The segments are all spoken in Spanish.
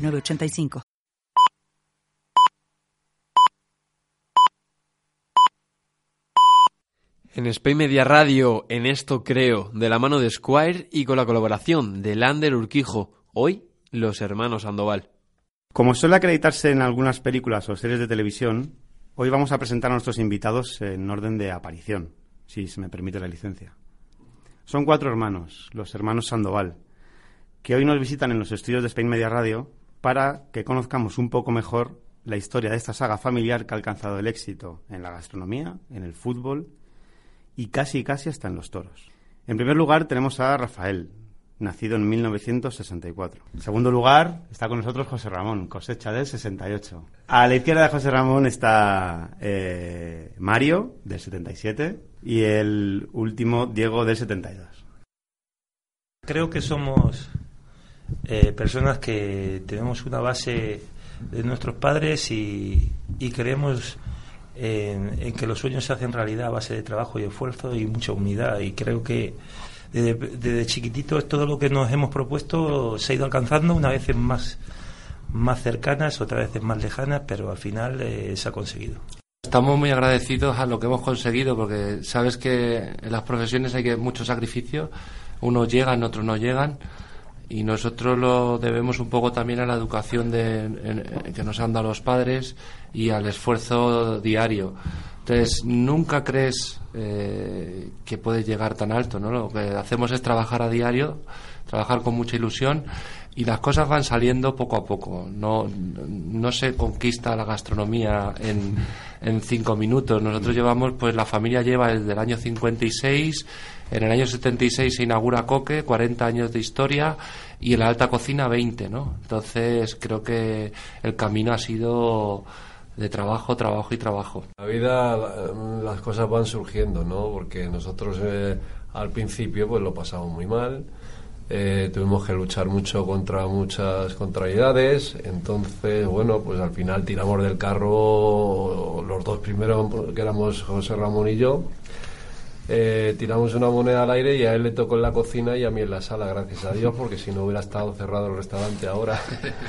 906985. En Spain Media Radio, en esto creo, de la mano de Squire y con la colaboración de Lander Urquijo, hoy los hermanos Sandoval. Como suele acreditarse en algunas películas o series de televisión, hoy vamos a presentar a nuestros invitados en orden de aparición, si se me permite la licencia. Son cuatro hermanos, los hermanos Sandoval, que hoy nos visitan en los estudios de Spain Media Radio para que conozcamos un poco mejor la historia de esta saga familiar que ha alcanzado el éxito en la gastronomía, en el fútbol y casi casi hasta en los toros. En primer lugar tenemos a Rafael, nacido en 1964. En segundo lugar está con nosotros José Ramón, cosecha del 68. A la izquierda de José Ramón está eh, Mario, del 77, y el último Diego, del 72. Creo que somos eh, personas que tenemos una base de nuestros padres y, creemos en, que los sueños se hacen realidad a base de trabajo y esfuerzo y mucha unidad. Y creo que desde, desde chiquititos todo lo que nos hemos propuesto se ha ido alcanzando, una vez más, más cercanas, otra vez más lejanas, pero al final eh, se ha conseguido. Estamos muy agradecidos a lo que hemos conseguido porque sabes que en las profesiones hay que mucho sacrificio, unos llegan, otros no llegan y nosotros lo debemos un poco también a la educación de, que nos han dado los padres y al esfuerzo diario. Entonces, nunca crees eh, que puedes llegar tan alto, ¿no? Lo que hacemos es trabajar a diario, trabajar con mucha ilusión y las cosas van saliendo poco a poco. No, no se conquista la gastronomía en, en cinco minutos. Nosotros llevamos, pues la familia lleva desde el año 56 en el año 76 se inaugura Coque, 40 años de historia, y en la alta cocina 20, ¿no? Entonces creo que el camino ha sido de trabajo, trabajo y trabajo. La vida, las cosas van surgiendo, ¿no? Porque nosotros eh, al principio pues lo pasamos muy mal, eh, tuvimos que luchar mucho contra muchas contrariedades, entonces, bueno, pues al final tiramos del carro los dos primeros, que éramos José Ramón y yo, eh, tiramos una moneda al aire y a él le tocó en la cocina y a mí en la sala, gracias a Dios, porque si no hubiera estado cerrado el restaurante ahora.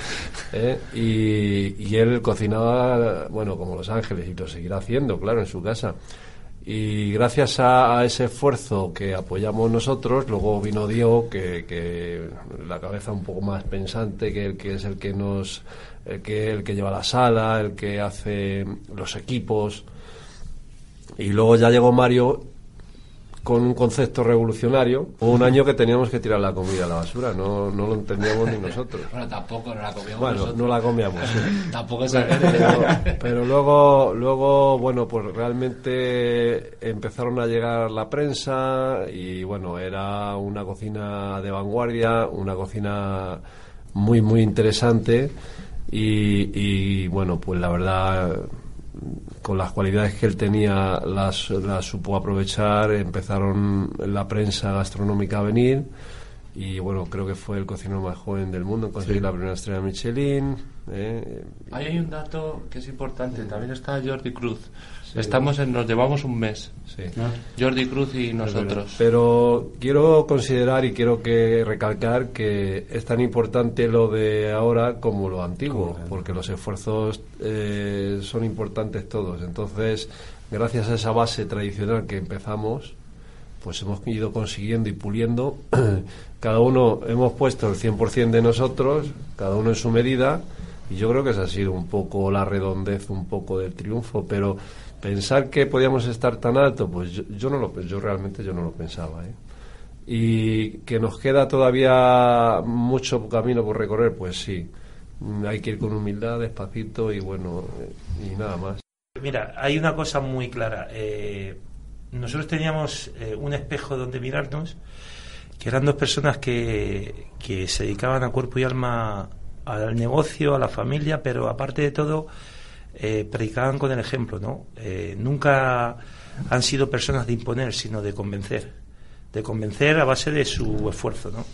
¿eh? y, él cocinaba, bueno, como Los Ángeles, y lo seguirá haciendo, claro, en su casa. Y gracias a, ese esfuerzo que apoyamos nosotros, luego vino Diego, que, que, la cabeza un poco más pensante, que, que es el que nos, el que, el que lleva la sala, el que hace los equipos. Y luego ya llegó Mario con un concepto revolucionario. Hubo un año que teníamos que tirar la comida a la basura, no, no lo entendíamos ni nosotros. Bueno, tampoco no la comíamos. Bueno, no la comíamos. tampoco es pero, pero luego, luego, bueno, pues realmente empezaron a llegar la prensa y bueno, era una cocina de vanguardia, una cocina muy, muy interesante. Y, y bueno, pues la verdad con las cualidades que él tenía las, las supo aprovechar, empezaron la prensa gastronómica a venir y bueno, creo que fue el cocinero más joven del mundo en conseguir la primera estrella Michelin. ¿eh? Ahí hay un dato que es importante, también está Jordi Cruz. Estamos en, nos llevamos un mes. Sí. Jordi Cruz y nosotros. Pero quiero considerar y quiero que recalcar que es tan importante lo de ahora como lo antiguo, porque los esfuerzos eh, son importantes todos. Entonces, gracias a esa base tradicional que empezamos, pues hemos ido consiguiendo y puliendo. cada uno hemos puesto el 100% de nosotros, cada uno en su medida, y yo creo que esa ha sido un poco la redondez, un poco del triunfo, pero pensar que podíamos estar tan alto, pues yo, no lo yo realmente yo no lo pensaba, ¿eh? Y que nos queda todavía mucho camino por recorrer, pues sí. Hay que ir con humildad, despacito y bueno, y nada más. Mira, hay una cosa muy clara. Eh, nosotros teníamos eh, un espejo donde mirarnos, que eran dos personas que, que se dedicaban a cuerpo y alma al negocio, a la familia, pero aparte de todo, eh, predicaban con el ejemplo, ¿no? Eh, nunca han sido personas de imponer, sino de convencer, de convencer a base de su esfuerzo, ¿no?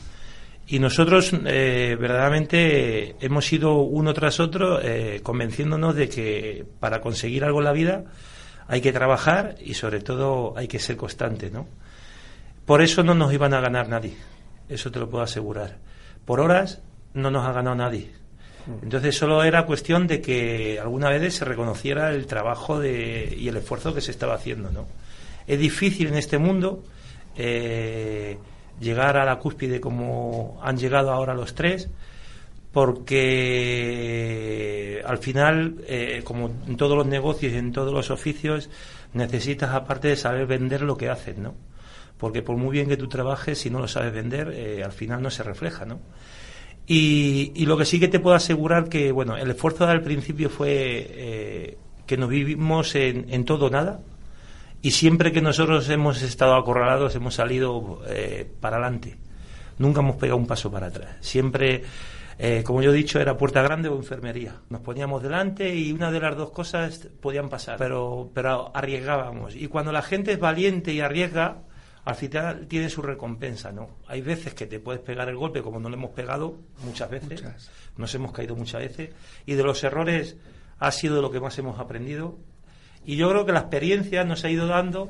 Y nosotros eh, verdaderamente hemos ido uno tras otro eh, convenciéndonos de que para conseguir algo en la vida hay que trabajar y sobre todo hay que ser constante, ¿no? Por eso no nos iban a ganar nadie, eso te lo puedo asegurar. Por horas no nos ha ganado nadie. Entonces solo era cuestión de que alguna vez se reconociera el trabajo de, y el esfuerzo que se estaba haciendo, ¿no? Es difícil en este mundo eh, llegar a la cúspide como han llegado ahora los tres, porque al final, eh, como en todos los negocios y en todos los oficios, necesitas aparte de saber vender lo que haces, ¿no? Porque por muy bien que tú trabajes, si no lo sabes vender, eh, al final no se refleja, ¿no? Y, lo que sí que te puedo asegurar que, bueno, el esfuerzo al principio fue eh, que nos vivimos en, en todo nada, y siempre que nosotros hemos estado acorralados hemos salido para adelante. Nunca hemos pegado un paso para atrás. Siempre, eh, como yo he dicho, era puerta grande o enfermería. Nos poníamos delante y una de las dos cosas podían pasar, pero, pero arriesgábamos. Y cuando la gente es valiente y arriesga, al final tiene su recompensa, ¿no? Hay veces que te puedes pegar el golpe, como no lo hemos pegado muchas veces, muchas. nos hemos caído muchas veces, y de los errores ha sido lo que más hemos aprendido y yo creo que la experiencia nos ha ido dando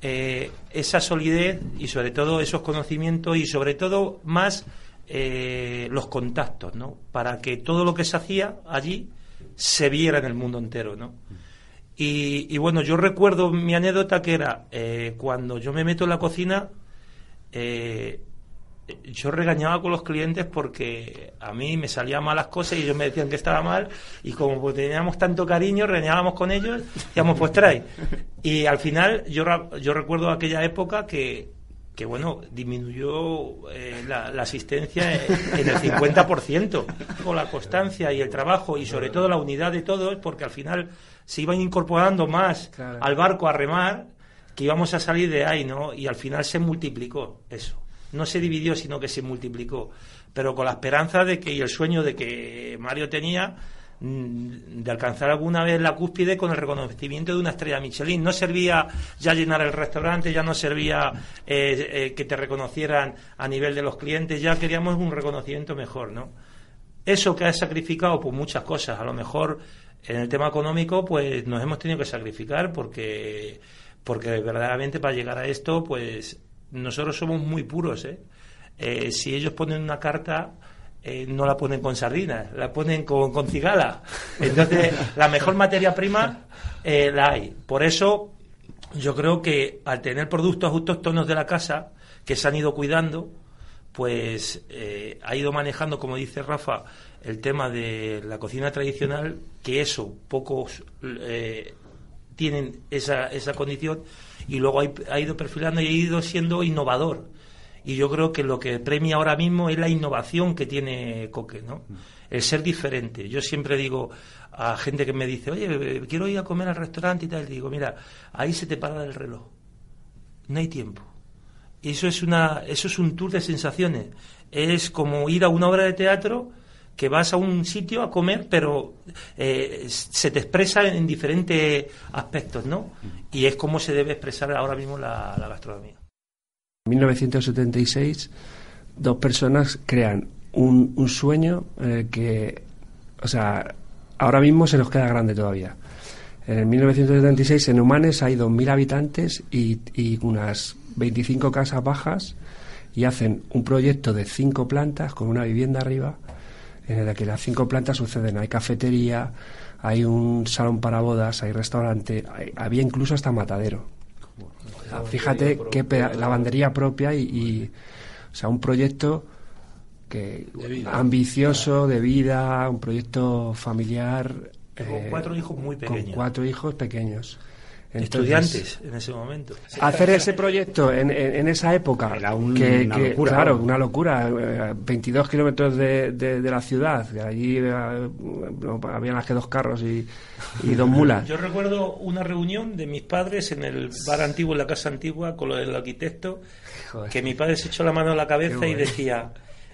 eh, esa solidez y sobre todo esos conocimientos y sobre todo más eh, los contactos, ¿no? Para que todo lo que se hacía allí se viera en el mundo entero, ¿no? Y, y bueno, yo recuerdo mi anécdota que era eh, cuando yo me meto en la cocina, eh, yo regañaba con los clientes porque a mí me salían malas cosas y ellos me decían que estaba mal y como pues teníamos tanto cariño regañábamos con ellos decíamos pues trae y al final yo, yo recuerdo aquella época que, que bueno disminuyó eh, la, la, asistencia en el 50% con la constancia y el trabajo y sobre todo la unidad de todos porque al final se iban incorporando más claro. al barco a remar que íbamos a salir de ahí no y al final se multiplicó eso no se dividió, sino que se multiplicó. Pero con la esperanza de que, y el sueño de que Mario tenía de alcanzar alguna vez la cúspide con el reconocimiento de una estrella Michelin. No servía ya llenar el restaurante, ya no servía eh, eh, que te reconocieran a nivel de los clientes, ya queríamos un reconocimiento mejor, ¿no? Eso que ha sacrificado, pues muchas cosas. A lo mejor en el tema económico, pues nos hemos tenido que sacrificar porque, porque verdaderamente para llegar a esto, pues nosotros somos muy puros, ¿eh? eh si ellos ponen una carta, eh, no la ponen con sardinas, la ponen con, con cigala. Entonces, la mejor materia prima eh, la hay. Por eso, yo creo que al tener productos autóctonos de la casa, que se han ido cuidando, pues eh, ha ido manejando, como dice Rafa, el tema de la cocina tradicional, que eso, pocos tienen esa, esa condición y luego ha, ido perfilando y ha ido siendo innovador. Y yo creo que lo que premia ahora mismo es la innovación que tiene Coque, ¿no? El ser diferente. Yo siempre digo a gente que me dice, oye, quiero ir a comer al restaurante y tal, y digo, mira, ahí se te para el reloj. No hay tiempo. Y eso es, una, eso es un tour de sensaciones. Es como ir a una obra de teatro que vas a un sitio a comer, pero eh, se te expresa en, diferentes aspectos, ¿no? Y es como se debe expresar ahora mismo la, la gastronomía. En 1976, dos personas crean un, sueño eh, que, o sea, ahora mismo se nos queda grande todavía. En 1976 en Humanes hay 2.000 habitantes y, y unas 25 casas bajas y hacen un proyecto de cinco plantas con una vivienda arriba en la que las cinco plantas suceden. Hay cafetería, hay un salón para bodas, hay restaurante, hay, había incluso hasta matadero. O sea, fíjate qué lavandería propia y, y, o sea, un proyecto que De vida. ambicioso de vida, un proyecto familiar. Con eh, cuatro hijos muy con pequeños. cuatro hijos pequeños. Entonces, Estudiantes en ese momento. hacer ese proyecto en, en, en esa época Era un- que, una que- locura, claro ¿no? una locura eh, 22 kilómetros de, de, de la ciudad allí eh, no, habían más que dos carros y, y dos mulas Yo recuerdo una reunión de mis padres en el bar antiguo, en la casa antigua, con lo del arquitecto, Joder. que mi padre se echó la mano a la cabeza y bueno. decía,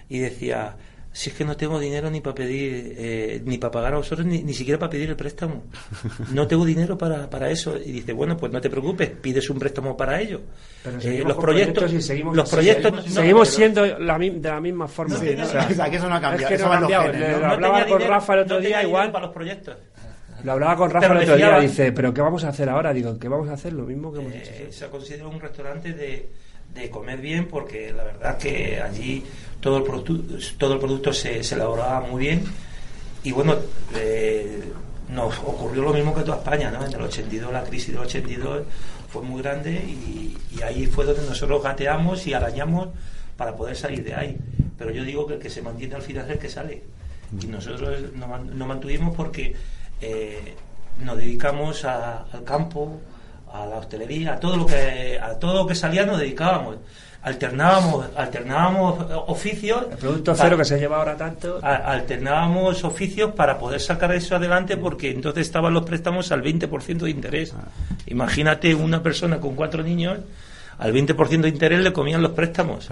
y decía, si es que no tengo dinero ni para pedir, eh, ni para pagar a vosotros, ni, ni siquiera para pedir el préstamo. No tengo dinero para, para eso. Y dice, bueno, pues no te preocupes, pides un préstamo para ello. Pero Eh, los proyectos, y seguimos, los proyectos, seguimos, no, seguimos pero- siendo la mi- de la misma forma. Sí, O sea, o sea, que eso no ha cambiado. Es que eso no ha van los cambiado. genes, Le- ¿no? lo no hablaba tenía con dinero- Rafa el otro no día, igual. para los proyectos. Lo hablaba con Rafa el otro día, dice, pero ¿qué vamos a hacer ahora? Digo, ¿qué vamos a hacer? Lo mismo que hemos hecho. Eh, se ha considerado un restaurante de, de comer bien porque la verdad que allí todo el, produ- todo el producto se, se elaboraba muy bien y bueno, eh, nos ocurrió lo mismo que toda España, ¿no? En el 82, la crisis del 82 fue muy grande y, y ahí fue donde nosotros gateamos y arañamos para poder salir de ahí. Pero yo digo que el que se mantiene al final es el que sale. Y nosotros nos mantuvimos porque eh, nos dedicamos a- al campo, a la hostelería, a todo lo que a todo lo que salía nos dedicábamos. Alternábamos, alternábamos oficios. El producto cero que se lleva ahora tanto. a- alternábamos oficios para poder sacar eso adelante porque entonces estaban los préstamos al 20% de interés. Imagínate una persona con cuatro niños, al 20% de interés le comían los préstamos.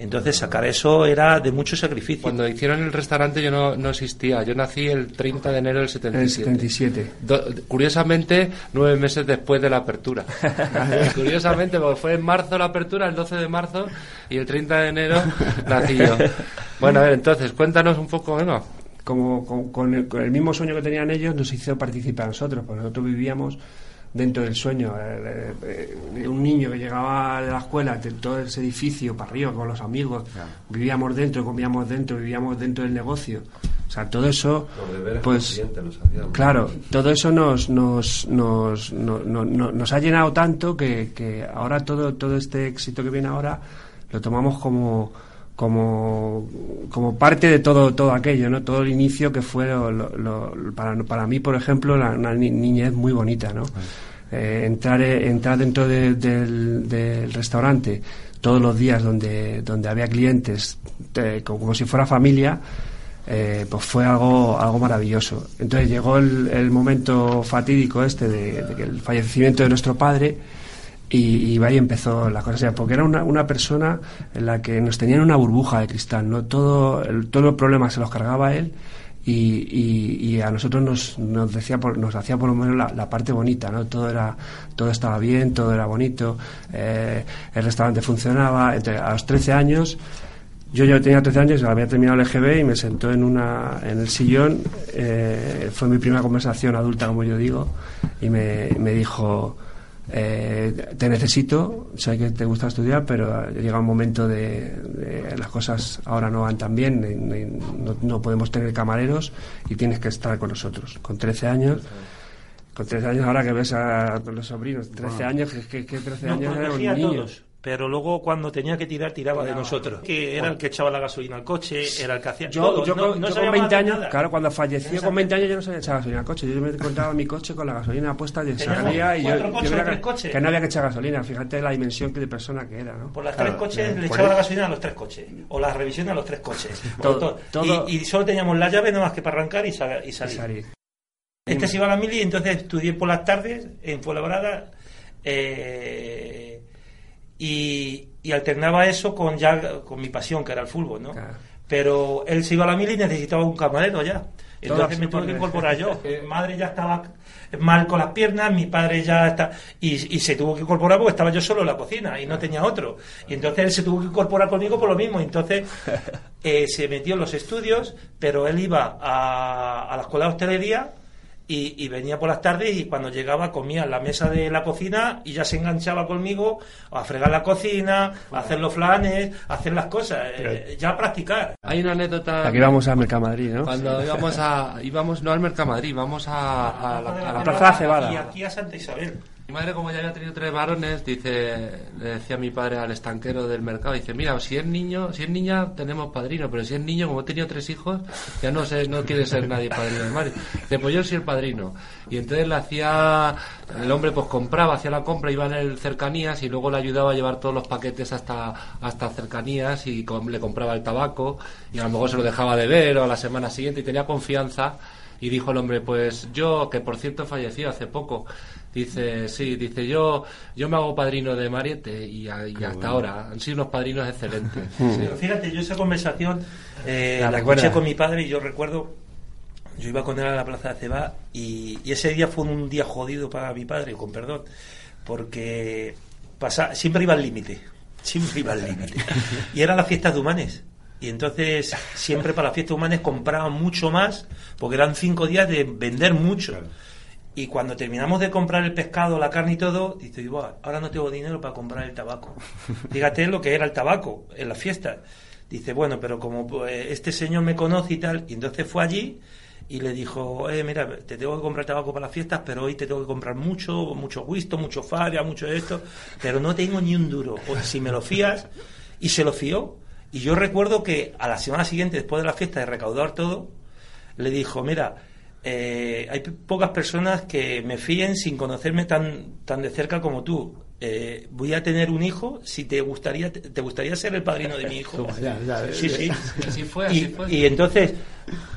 Entonces sacar eso era de mucho sacrificio. Cuando hicieron el restaurante yo no, no existía. Yo nací el 30 de enero del En el 77. 77. Do- curiosamente, nueve meses después de la apertura. curiosamente, porque fue en marzo la apertura, el 12 de marzo, y el 30 de enero nací yo. Bueno, a ver, entonces, cuéntanos un poco, venga. como, con, con el, con el mismo sueño que tenían ellos, nos hizo participar a nosotros, porque nosotros vivíamos dentro del sueño. eh, eh, eh, un niño que llegaba de la escuela, de todo ese edificio para arriba con los amigos, vivíamos dentro, comíamos dentro, vivíamos dentro del negocio. O sea, todo eso, Los pues, los claro, todo eso nos, nos, nos, no- no- no- nos ha llenado tanto que, que ahora todo, todo este éxito que viene ahora lo tomamos como como, como parte de todo todo aquello, ¿no? Todo el inicio que fue lo- lo- lo- para, para mí, por ejemplo, la- una ni- niñez muy bonita, ¿no? Eh, entrar, eh, entrar dentro de- del, del restaurante todos los días donde, donde había clientes, eh, como, como si fuera familia, eh, pues fue algo, algo maravilloso. Entonces llegó el, el momento fatídico este de, de que el fallecimiento de nuestro padre y, y ahí empezó la cosa, porque era una, una persona en la que nos tenían una burbuja de cristal, ¿no? Todo el, todos los problemas se los cargaba él y, y- y a nosotros nos, nos decía por- nos hacía por lo menos la, parte bonita, ¿no? Todo era todo estaba bien, todo era bonito, eh, el restaurante funcionaba. Entonces, a los 13 años yo ya tenía 13 años, había terminado el EGB y me sentó en, una, en el sillón. eh, fue mi primera conversación adulta, como yo digo, y me, me dijo: eh, Te necesito, sé que te gusta estudiar, pero llega un momento de, de las cosas ahora no van tan bien, no, no podemos tener camareros y tienes que estar con nosotros. Con 13 años. Con 13 años, ahora que ves a los sobrinos, 13 años, que, que, que 13 Nos años eran protegía a niños. todos, pero luego cuando tenía que tirar, tiraba de nosotros. Que era el que echaba la gasolina al coche, era el que hacía Yo, todo. yo, no, con, no yo sabía con 20 hacer años, nada. claro, cuando falleció con 20 años yo no sabía echar gasolina al coche. Yo me encontraba mi coche con la gasolina puesta y salía y yo, yo coches, tres que, coches. que no había que echar gasolina. Fíjate la dimensión que de persona que era, ¿no? Por las Claro, tres coches le echaba la gasolina a los tres coches. O las revisiones a los tres coches. Todo- Todo- todo- y, y solo teníamos la llave nada más que para arrancar y, y y salir. salir. Este se iba a la mili y entonces estudié por las tardes en Fuenlabrada eh, y, y alternaba eso con ya con mi pasión que era el fútbol, ¿no? Claro. Pero él se iba a la mili y necesitaba un camarero ya. Entonces me tuve que incorporar yo. Mi madre ya estaba mal con las piernas, mi padre ya está y, y se tuvo que incorporar porque estaba yo solo en la cocina y no tenía otro. Y entonces él se tuvo que incorporar conmigo por lo mismo. Entonces eh, se metió en los estudios, pero él iba a, a la escuela de hostelería y, y venía por las tardes y cuando llegaba comía en la mesa de la cocina y ya se enganchaba conmigo a fregar la cocina, a hacer los flanes, a hacer las cosas, eh, ya a practicar. Hay una anécdota. Aquí vamos a Mercamadrid, ¿no? Cuando íbamos a. íbamos no al Mercamadrid, vamos a, a la, a la Plaza de la Cebada. Y aquí a Santa Isabel. Mi madre, como ya había tenido tres varones, dice, le decía a mi padre al estanquero del mercado, dice, mira, si es niño, si es niña, tenemos padrino, pero si es niño, como he tenido tres hijos, ya no sé, no quiere ser nadie padrino de Mario. Dice, pues yo soy el padrino. Y entonces le hacía, el hombre pues compraba, hacía la compra, iba en el cercanías y luego le ayudaba a llevar todos los paquetes hasta, hasta cercanías y le compraba el tabaco y a lo mejor se lo dejaba de ver o a la semana siguiente y tenía confianza Y dijo el hombre, pues yo, que por cierto falleció hace poco, dice, sí, dice yo, yo me hago padrino de Mariette y, a- y hasta ahora han sido unos padrinos excelentes. Sí. Pero fíjate, yo esa conversación eh, La la, escuché con mi padre y yo recuerdo, yo iba con él a la plaza de Ceba y, y ese día fue un día jodido para mi padre, con perdón, porque pasa, siempre iba al límite, siempre iba al límite. Y eran las fiestas de Humanes. Y entonces siempre para las fiestas de Humanes compraban mucho más, porque eran cinco días de vender mucho. Y cuando terminamos de comprar el pescado, la carne y todo, dice, "Buah, ahora no tengo dinero para comprar el tabaco. Fíjate lo que era el tabaco en las fiestas. Dice, bueno, pero como pues, este señor me conoce y tal, y entonces fue allí y le dijo, eh, mira, te tengo que comprar tabaco para las fiestas, pero hoy te tengo que comprar mucho, mucho whisky, mucho faria, mucho esto, pero no tengo ni un duro. O si me lo fías, y se lo fió. Y yo recuerdo que a la semana siguiente, después de la fiesta, de recaudar todo, le dijo, mira, eh, hay pocas personas que me fíen sin conocerme tan, tan de cerca como tú. Eh, voy a tener un hijo, si te gustaría, te, te gustaría ser el padrino de mi hijo. Sí, sí. Así fue, así Y, fue. y entonces,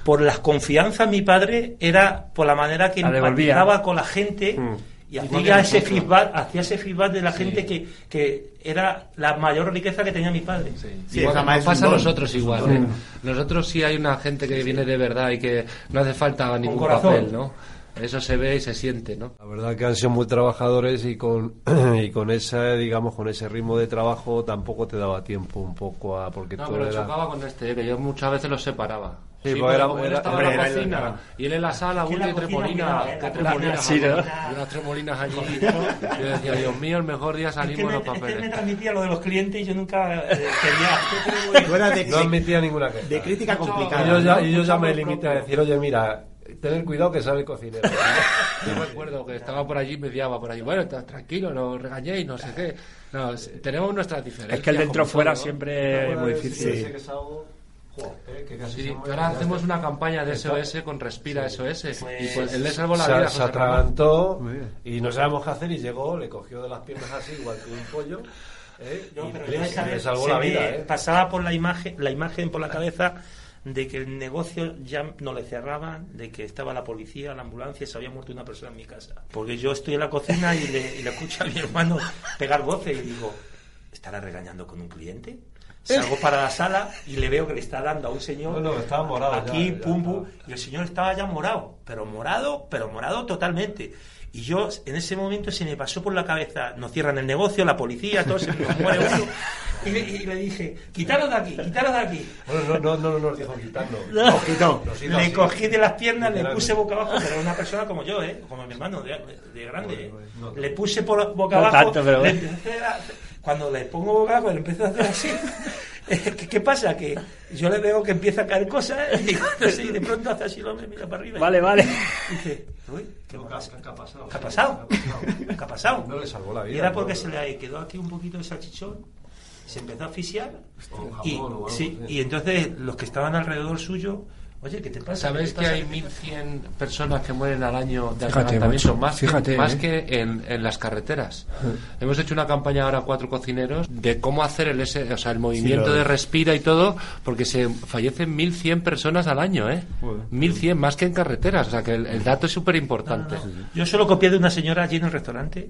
por las confianzas, mi padre era por la manera que La devolvía. empatizaba con la gente Mm. Y hacía ese nosotros. feedback, hacía ese feedback de la Sí. gente que, que era la mayor riqueza que tenía mi padre. Sí. Sí, Igual además nos es pasa a nosotros igual. Sí. ¿eh? Nosotros sí hay una gente que viene de verdad y que no hace falta ningún papel, ¿no? Eso se ve y se siente, ¿no? La verdad que han sido muy trabajadores y con y con ese digamos con ese ritmo de trabajo tampoco te daba tiempo un poco a porque No, todo pero era chocaba con este, ¿eh? que yo muchas veces los separaba. Sí, Sí, porque porque era- él era- estaba hombre, en la era- cocina era- y él en la sala, la y eh, unas tres molinas allí. Yo decía, Dios mío, el mejor día Es que salimos me, los es que me papeles. transmitía lo de los clientes y yo nunca eh, quería. De, no admitía ninguna queja. de crítica complicada. y yo ya, y yo ya me limité a decir, oye, mira, tener cuidado que sabe cocinero. Yo recuerdo que estaba por allí, mediaba por allí. Bueno, tra- tranquilo, no regañéis, no sé qué. No, tenemos nuestras diferencias. Es que el dentro fuera siempre es muy difícil. Sí. Ahora hacemos una campaña de SOS con Respira SOS. Y pues él le salvó la se, vida. se atragantó y no sabemos qué hacer y llegó, le cogió de las piernas así, igual que un pollo. ¿eh? No, y pero le, yo esa le vez salvó se la me vida. ¿eh? Pasaba por la imagen, la imagen por la cabeza de que el negocio ya no le cerraban, de que estaba la policía, la ambulancia y se había muerto una persona en mi casa. Porque yo estoy en la cocina y le, y le escucho a mi hermano pegar voces y digo, ¿estará regañando con un cliente? Salgo para la sala y le veo que le está dando a un señor No, no, estaba morado aquí, ya, ya pum, pum, y el señor estaba ya morado, pero morado, pero morado totalmente. Y yo, en ese momento, se me pasó por la cabeza, nos cierran el negocio, la policía, todo se nos muere uno. Y le, y le dije, quitaros de aquí, quitaros de aquí. Bueno, no, no, no, no nos dijo quitarnos. No. quitó. Nos hizo Le así. cogí de las piernas, le puse boca abajo, pero era una persona como yo, ¿eh? como mi hermano, de, de grande. ¿eh? no. Le puse por boca No abajo. tanto, pero le cuando le pongo boca abajo, le empiezo a hacer así. Eh, ¿Qué, qué pasa? Que yo le veo que empieza a caer cosas y cuando sí, de pronto hace así el hombre, mira para arriba. Vale, vale. Y dice, uy, ¿qué, No, ¿qué ha- pasado? qué ha pasado? ¿Qué ha pasado? No le salvó la vida. Y era porque no, se le quedó aquí un poquito de salchichón, se empezó a asfixiar y, sí. y entonces los que estaban alrededor suyo, oye, ¿qué te pasa? ¿Sabéis ¿Qué que hay pasa? 1.100 personas que mueren al año de Fíjate, macho, Más, fíjate, que, más eh. que en, en las carreteras. Hemos hecho una campaña ahora, cuatro cocineros, de cómo hacer el, ese, o sea, el movimiento de respira y todo, porque se fallecen 1.100 personas al año, ¿eh? 1.100, más que en carreteras. O sea, que el, el dato es súper importante. Yo solo copié de una señora allí en el restaurante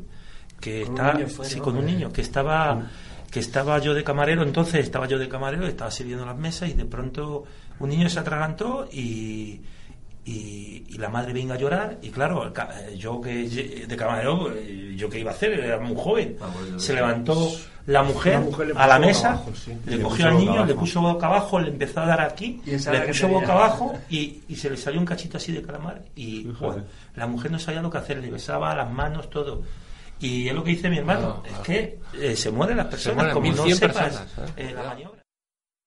que Con está con un niño que estaba que estaba yo de camarero, entonces estaba yo de camarero, estaba sirviendo las mesas y de pronto un niño se atragantó y y, y la madre venga a llorar y claro eh, yo que de camarero eh, yo qué iba a hacer era muy joven Ah, bueno, se levantó la mujer, La mujer le a la mesa abajo, sí. le Le cogió al niño le puso boca abajo le empezó a dar aquí Y le que puso tenía. boca abajo y, y se le salió un cachito así de calamar y joder, la mujer no sabía lo que hacer le besaba las manos todo y es lo que dice mi hermano Ah, es ah. que eh, se mueren las personas mueren como no 1100 sepas personas, ¿eh? eh, la maniobra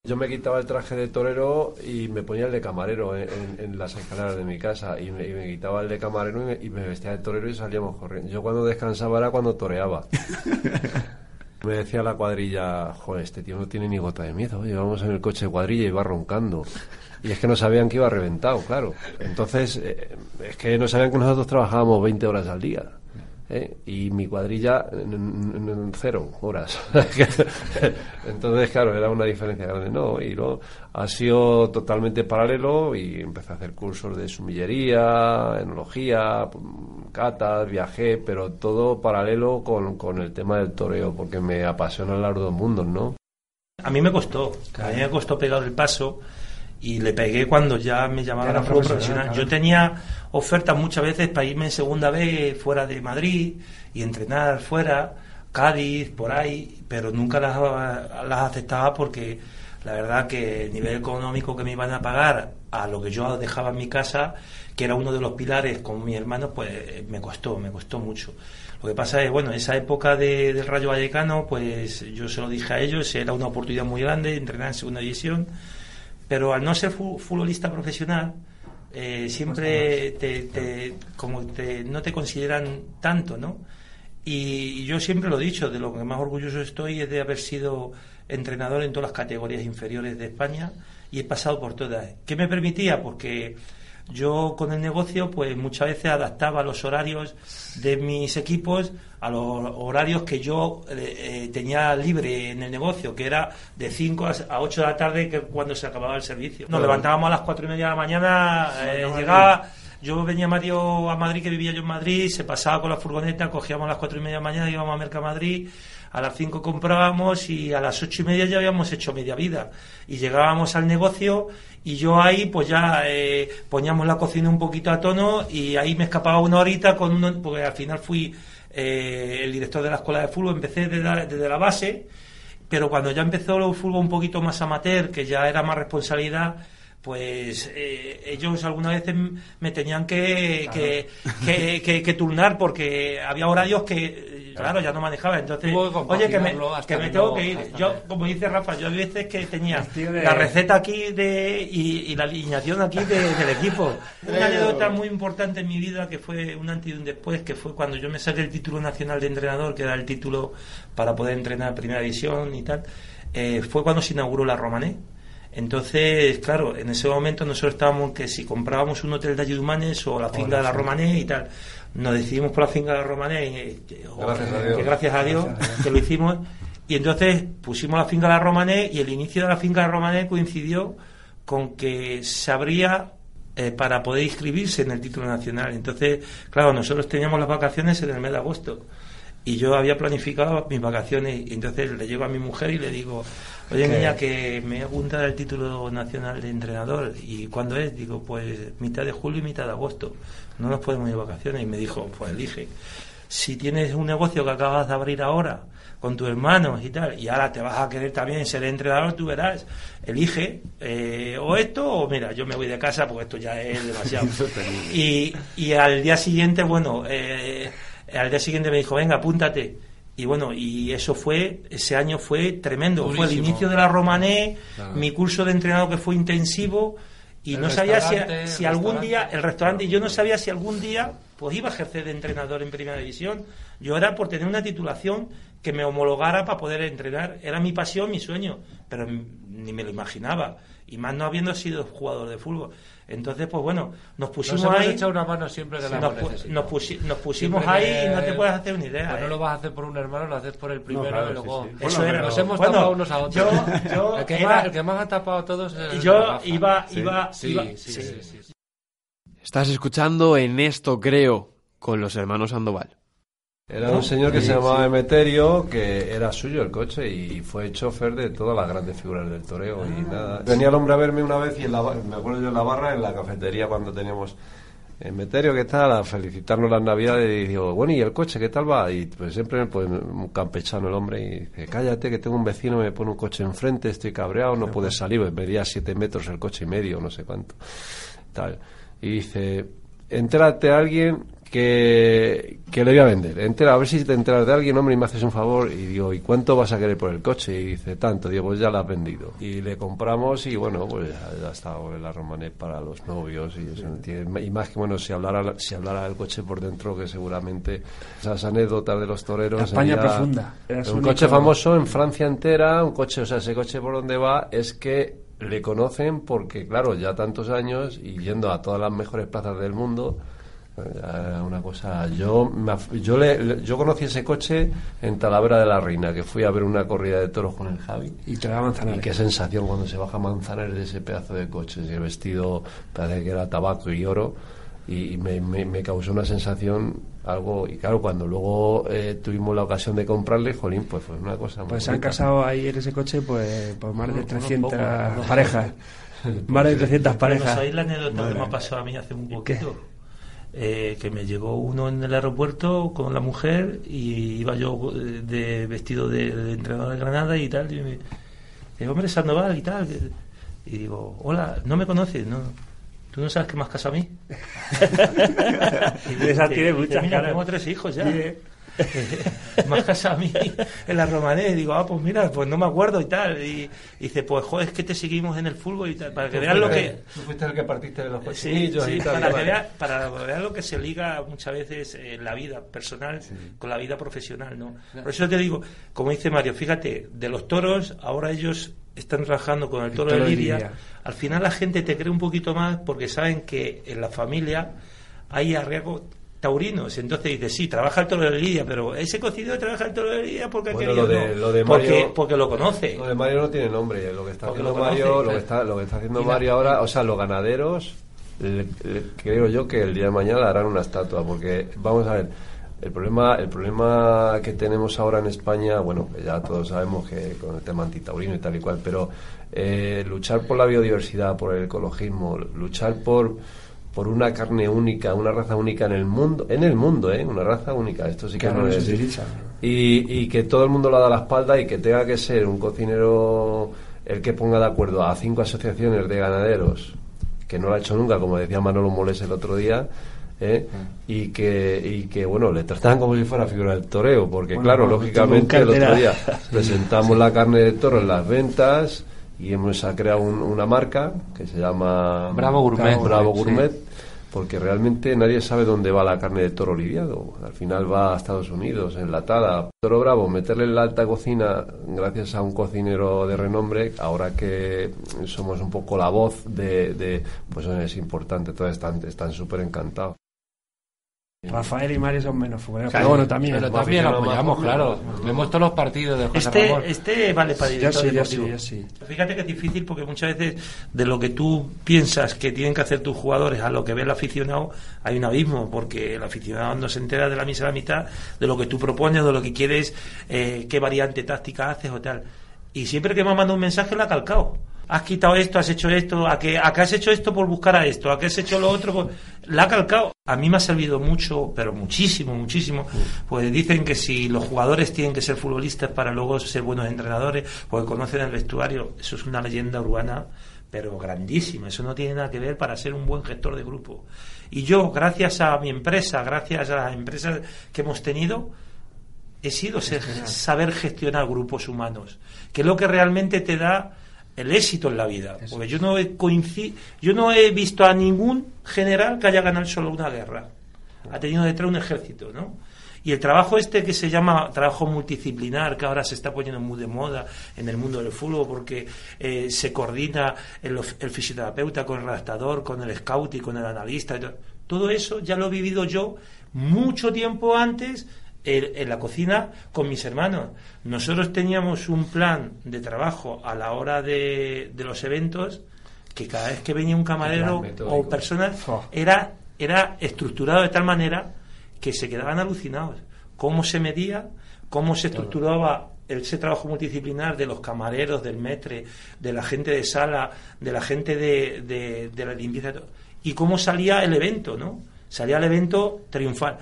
Yo me quitaba el traje de torero y me ponía el de camarero en, en- en las escaleras de mi casa y me, y me quitaba el de camarero y me, y me vestía de torero y salíamos corriendo. Yo cuando descansaba era cuando toreaba. me decía la cuadrilla, joder, este tío no tiene ni gota de miedo. Oye, vamos en el coche de cuadrilla y va roncando. Y es que no sabían que iba reventado, claro. Entonces, eh, es que no sabían que nosotros trabajábamos 20 horas al día. ¿Eh? y mi cuadrilla en, en- en cero horas. Entonces, claro, era una diferencia grande. No, y luego ha sido totalmente paralelo y empecé a hacer cursos de sumillería, enología, catas, viajé, pero todo paralelo con, con el tema del toreo, porque me apasiona los dos mundos, ¿no? A mí me costó, a mí me costó pegar el paso y le pegué cuando ya me llamaban a profesional, profesional. claro. Yo tenía ofertas muchas veces para irme en segunda vez fuera de Madrid y entrenar fuera, Cádiz, por ahí, pero nunca las, las aceptaba porque la verdad que el nivel económico que me iban a pagar a lo que yo dejaba en mi casa, que era uno de los pilares con mis hermanos, pues me costó, me costó mucho. Lo que pasa es, bueno, esa época de- del Rayo Vallecano, pues yo se lo dije a ellos, era una oportunidad muy grande, entrenar en segunda división, pero al no ser fu- futbolista profesional, eh, siempre te, te- como te, no te consideran tanto, ¿no? Y, y yo siempre lo he dicho, de lo que más orgulloso estoy es de haber sido entrenador en todas las categorías inferiores de España y he pasado por todas. ¿Qué me permitía? Porque yo con el negocio pues muchas veces adaptaba los horarios de mis equipos a los horarios que yo eh, eh, tenía libre en el negocio, que era de 5 a 8 de la tarde, que cuando se acababa el servicio. Nos levantábamos a las 4 y media de la mañana, eh, llegaba... Yo venía Mario a Madrid, que vivía yo en Madrid, se pasaba con la furgoneta, cogíamos a las cuatro y media de la mañana, íbamos a Mercamadrid, a las 5 comprábamos y a las ocho y media ya habíamos hecho media vida. Y llegábamos al negocio y yo ahí pues ya eh, poníamos la cocina un poquito a tono y ahí me escapaba una horita con uno, porque al final fui eh, el director de la escuela de fútbol, empecé desde la, desde la base, pero cuando ya empezó el fútbol un poquito más amateur, que ya era más responsabilidad, pues eh, ellos algunas veces m- me tenían que, que, que, que- que turnar porque había horarios que, eh, claro, ya no manejaba. Entonces, oye, que me, que me tengo que ir. Yo, como dice Rafa, yo hay veces que tenía de- la receta aquí de, y, y la alineación aquí de- del equipo. Una anécdota muy importante en mi vida que fue un antes y un después, que fue cuando yo me saqué el título nacional de entrenador, que era el título para poder entrenar en primera división y tal, eh, fue cuando se inauguró la Romané. Entonces, claro, en ese momento nosotros estábamos que si comprábamos un hotel de Ayumanes o la finca de la Romané y tal, nos decidimos por la finca de la Romané, y, que- Gracias a que Dios. gracias a Dios que lo hicimos. Y entonces pusimos la finca de la Romané y el inicio de la finca de la Romané coincidió con que se abría eh, para poder inscribirse en el título nacional. Entonces, claro, nosotros teníamos las vacaciones en el mes de agosto y yo había planificado mis vacaciones y entonces le llego a mi mujer y le digo, oye niña, que me he apuntado al título nacional de entrenador y ¿cuándo es? Digo, pues mitad de julio y mitad de agosto. No nos podemos ir de vacaciones y me dijo, pues elige. Si tienes un negocio que acabas de abrir ahora con tus hermanos y tal, y ahora te vas a querer también ser entrenador, tú verás, elige eh, o esto o mira, yo me voy de casa porque esto ya es demasiado. y, y al día siguiente, bueno, eh, al día siguiente me dijo, venga, apúntate. Y bueno, y eso fue, ese año fue tremendo. Fue el inicio de la Romané, Claro. mi curso de entrenador que fue intensivo, y El no sabía si, si algún día, el restaurante, y yo no sabía si algún día pues iba a ejercer de entrenador en primera división. Yo era por tener una titulación que me homologara para poder entrenar. Era mi pasión, mi sueño, pero ni me lo imaginaba. Y más no habiendo sido jugador de fútbol. Entonces, pues bueno, nos pusimos Nos hemos ahí. echado una mano siempre que la nos, pu- nos pusi- nos pusimos Siempre ahí que- y no te puedes hacer una idea. Pues no ¿eh? lo vas a hacer por un hermano, lo haces por el primero claro, y luego... sí, sí. Eso Bueno, era. Nos hemos Bueno, tapado unos a otros. yo- yo el, que era- más, el que más ha tapado a todos es el yo Rafa. iba, Sí. iba, Sí, iba- sí, sí. sí, sí, sí. Estás escuchando en esto creo con los hermanos Sandoval. Era un señor que se llamaba Emeterio, que era suyo el coche y fue chofer de todas las grandes figuras del toreo y nada. Venía el hombre a verme una vez y en la, me acuerdo yo en la barra, en la cafetería cuando teníamos Emeterio, ¿qué tal? A felicitarnos las navidades y digo, bueno, ¿y el coche qué tal va? Y pues siempre pues un campechano el hombre y dice, cállate que tengo un vecino, me pone un coche enfrente, estoy cabreado, no puedes salir, pues medía siete metros el coche y medio, no sé cuánto. Tal. Y dice, entérate a alguien que, que le voy a vender. Entera, a ver si te enteras de alguien, hombre, y me haces un favor. Y digo, ¿y cuánto vas a querer por el coche? Y dice, tanto. Digo, pues ya lo has vendido. Y le compramos y bueno, pues ya, está la Romané para los novios. Y, eso, y más que bueno, si hablara, si hablara del coche por dentro, que seguramente esas anécdotas de los toreros. La España sería profunda. Un único- coche famoso en Francia entera, un coche, o sea, ese coche por donde va es que le conocen porque, claro, ya tantos años y yendo a todas las mejores plazas del mundo, Una cosa, yo yo le, yo conocí ese coche en Talavera de la Reina, que fui a ver una corrida de toros con el Javi. Y te da manzanares. Y qué sensación cuando se baja Manzanares de ese pedazo de coche, el vestido parece que era tabaco y oro, y me, me- me causó una sensación algo, y claro, cuando luego eh, tuvimos la ocasión de comprarle, jolín, pues fue una cosa Pues se han casado ahí en ese coche pues, pues más de Unos 300 pocos, unos parejas. Más de 300 Bueno, parejas. ¿sabéis la anécdota que me ha pasado a mí hace un poquito? Eh, que me llegó uno en el aeropuerto con la mujer y iba yo eh, de vestido de, de entrenador de Granada y tal. Y me digo, hombre, Sandoval y tal. Y digo, hola, no me conoces, no. ¿Tú no sabes que me has casado a mí? Y esa tiene muchas "Mira, caras. Tengo tres hijos ya. casado a mí en la romanés. Y digo, ah, pues mira, pues no me acuerdo y tal. Y, y dice, pues joder, es que te seguimos en el fútbol y tal. Para que veas lo que. Tú fuiste el que partiste de los Sí, cochinillos sí, y tal. para, que vale. vea, para que lo que se liga muchas veces en la vida personal con la vida profesional, ¿no? Por eso te digo, como dice Mario, fíjate, de los toros, ahora ellos están trabajando con el toro, toro de de Lidia. Al final la gente te cree un poquito más porque saben que en la familia hay arriesgos taurinos. Entonces dices, sí, trabaja el toro de Lidia, pero ese cocido trabaja el toro de Lidia porque ha querido, lo de- lo de Mario- porque lo conoce. Lo de Mario no tiene nombre, lo que está Porque haciendo lo conoce, Mario, lo que está, lo que está haciendo la- Mario ahora, o sea, los ganaderos, le- le- creo yo que el día de mañana harán una estatua, porque vamos a ver, el problema, el problema que tenemos ahora en España, bueno, ya todos sabemos que con el tema antitaurino y tal y cual, pero eh, luchar por la biodiversidad, por el ecologismo, luchar por por una carne única, una raza única en el mundo, en el mundo, ¿eh? Una raza única, esto sí que, no es- utiliza. y, y que todo el mundo le da la espalda y que tenga que ser un cocinero el que ponga de acuerdo a cinco asociaciones de ganaderos, que no lo ha hecho nunca, como decía Manolo Moles el otro día, ¿eh? y que y que bueno le tratan como si fuera figura del toreo porque Bueno, claro lógicamente el otro día presentamos la carne de toro en las ventas y hemos ha creado un- una marca que se llama Bravo Gourmet. Bravo Sí. Gourmet porque realmente nadie sabe dónde va la carne de toro lidiado. Al final va a Estados Unidos, enlatada. Toro Bravo, meterle en la alta cocina gracias a un cocinero de renombre, ahora que somos un poco la voz de... de pues es importante, todos están están súper encantados. Rafael y Mario son menos futboleros. Claro. Pero bueno, también. Pero también lo apoyamos, claro. Vemos todos los partidos de José Ramón. Este, este vale para director sí, deportivo. sí, yo sí. Fíjate que es difícil porque muchas veces de lo que tú piensas que tienen que hacer tus jugadores a lo que ve el aficionado hay un abismo porque el aficionado no se entera de la misma mitad de lo que tú propones, de lo que quieres, eh, qué variante táctica haces o tal. Y siempre que me manda un mensaje lo ha calcado. Has quitado esto, has hecho esto, a que, a que has hecho esto por buscar a esto, a que has hecho lo otro, por... la ha calcado. A mí me ha servido mucho, pero muchísimo, muchísimo. Pues dicen que si los jugadores tienen que ser futbolistas para luego ser buenos entrenadores, porque conocen el vestuario, eso es una leyenda urbana, pero grandísima. Eso no tiene nada que ver para ser un buen gestor de grupo. Y yo, gracias a mi empresa, gracias a las empresas que hemos tenido, he sido ser- saber gestionar grupos humanos, que es lo que realmente te da el éxito en la vida. Porque yo no he coinci- yo no he visto a ningún general que haya ganado solo una guerra. Ha tenido detrás un ejército, ¿no? Y el trabajo este que se llama trabajo multidisciplinar, que ahora se está poniendo muy de moda en el mundo del fútbol, porque eh, se coordina el, fisioterapeuta con el redactador, con el scout y con el analista. Todo eso ya lo he vivido yo mucho tiempo antes en, en la cocina con mis hermanos. Nosotros teníamos un plan de trabajo a la hora de, de los eventos que cada vez que venía un camarero o persona Fua. era, era estructurado de tal manera que se quedaban alucinados. Cómo se medía, cómo se estructuraba ese trabajo multidisciplinar de los camareros, del metre, de la gente de sala, de la gente de, de- de la limpieza, y cómo salía el evento, ¿no? Salía el evento triunfal.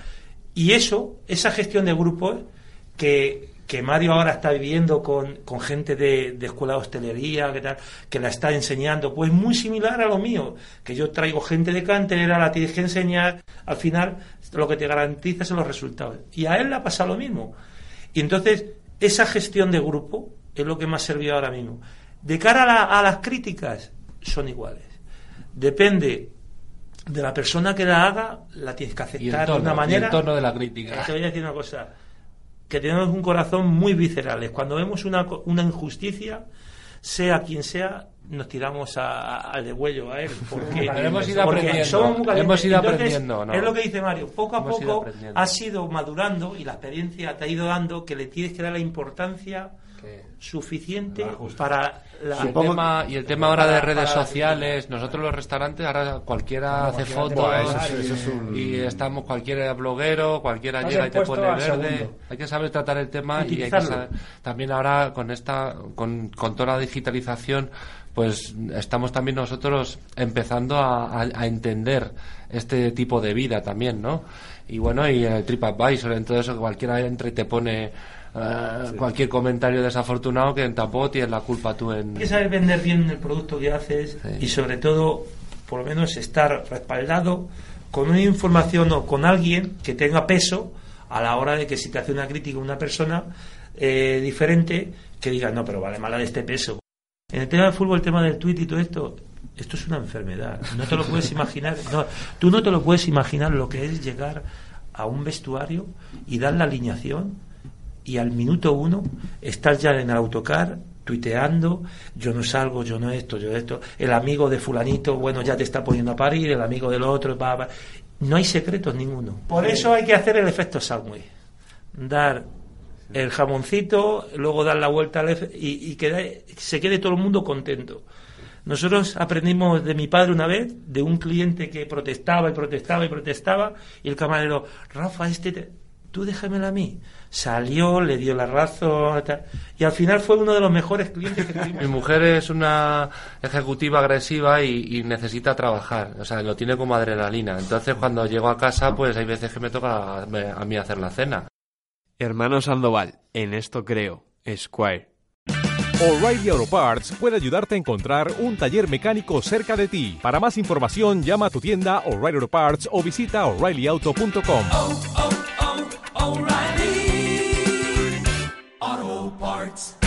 Y eso, esa gestión de grupos que, que Mario ahora está viviendo con, con gente de, de escuela de hostelería, que, tal, que la está enseñando, pues muy similar a lo mío, que yo traigo gente de cantera, la tienes que enseñar, al final lo que te garantiza son los resultados. Y a él le ha pasado lo mismo. Y entonces, esa gestión de grupo es lo que me ha servido ahora mismo. De cara a, la- a las críticas, son iguales. Depende de la persona que la haga, la tienes que Y el aceptar de una tono, y manera. el tono de la crítica. Te voy a decir una cosa, que tenemos un corazón muy viscerales. Cuando vemos una, una injusticia, sea quien sea, nos tiramos al degüello a él. Porque, hemos ido aprendiendo. hemos ido aprendiendo. Es lo que dice Mario. Poco a poco ha sido madurando y la experiencia te ha ido dando que le tienes que dar la importancia suficiente para la... Y el, tema, y el tema ahora de redes sociales, nosotros los restaurantes, ahora cualquiera hace fotos y estamos cualquiera bloguero, cualquiera llega y te pone verde. Hay que saber tratar el tema y hay que saber, también ahora con esta, con, con toda la digitalización, pues estamos también nosotros empezando a, a, entender este tipo de vida también, ¿no? Y bueno, y el TripAdvisor, en todo eso, que cualquiera entre y te pone eh, cualquier comentario desafortunado que tampoco tienes la culpa tú en... Hay que saber vender bien el producto que haces y sobre todo, por lo menos, estar respaldado con una información o con alguien que tenga peso a la hora de que si te hace una crítica una persona eh, diferente, que diga, no, pero vale mala de este peso. En el tema del fútbol, el tema del tweet y todo esto, esto es una enfermedad. No te lo puedes imaginar. No, tú no te lo puedes imaginar lo que es llegar a un vestuario y dar la alineación y al minuto uno estás ya en el autocar tuiteando, yo no salgo, yo no esto, yo esto, el amigo de fulanito, bueno, ya te está poniendo a parir, el amigo del otro, va, no hay secretos ninguno. Por eso hay que hacer el efecto Samway. Dar el jamoncito, luego dar la vuelta al y, y se quede todo el mundo contento. Nosotros aprendimos de mi padre una vez, de un cliente que protestaba y protestaba y protestaba, y el camarero, Rafa, este, tú déjamelo a mí. Salió, le dio la razón, y al final fue uno de los mejores clientes que tuvimos. Mi mujer es una ejecutiva agresiva y, y, necesita trabajar, o sea, lo tiene como adrenalina. Entonces, cuando llego a casa, pues hay veces que me toca a mí hacer la cena. Hermano Sandoval, en esto creo, Squire. O'Reilly Auto Parts puede ayudarte a encontrar un taller mecánico cerca de ti. Para más información, llama a tu tienda O'Reilly Auto Parts o visita oreillyauto.com. parts.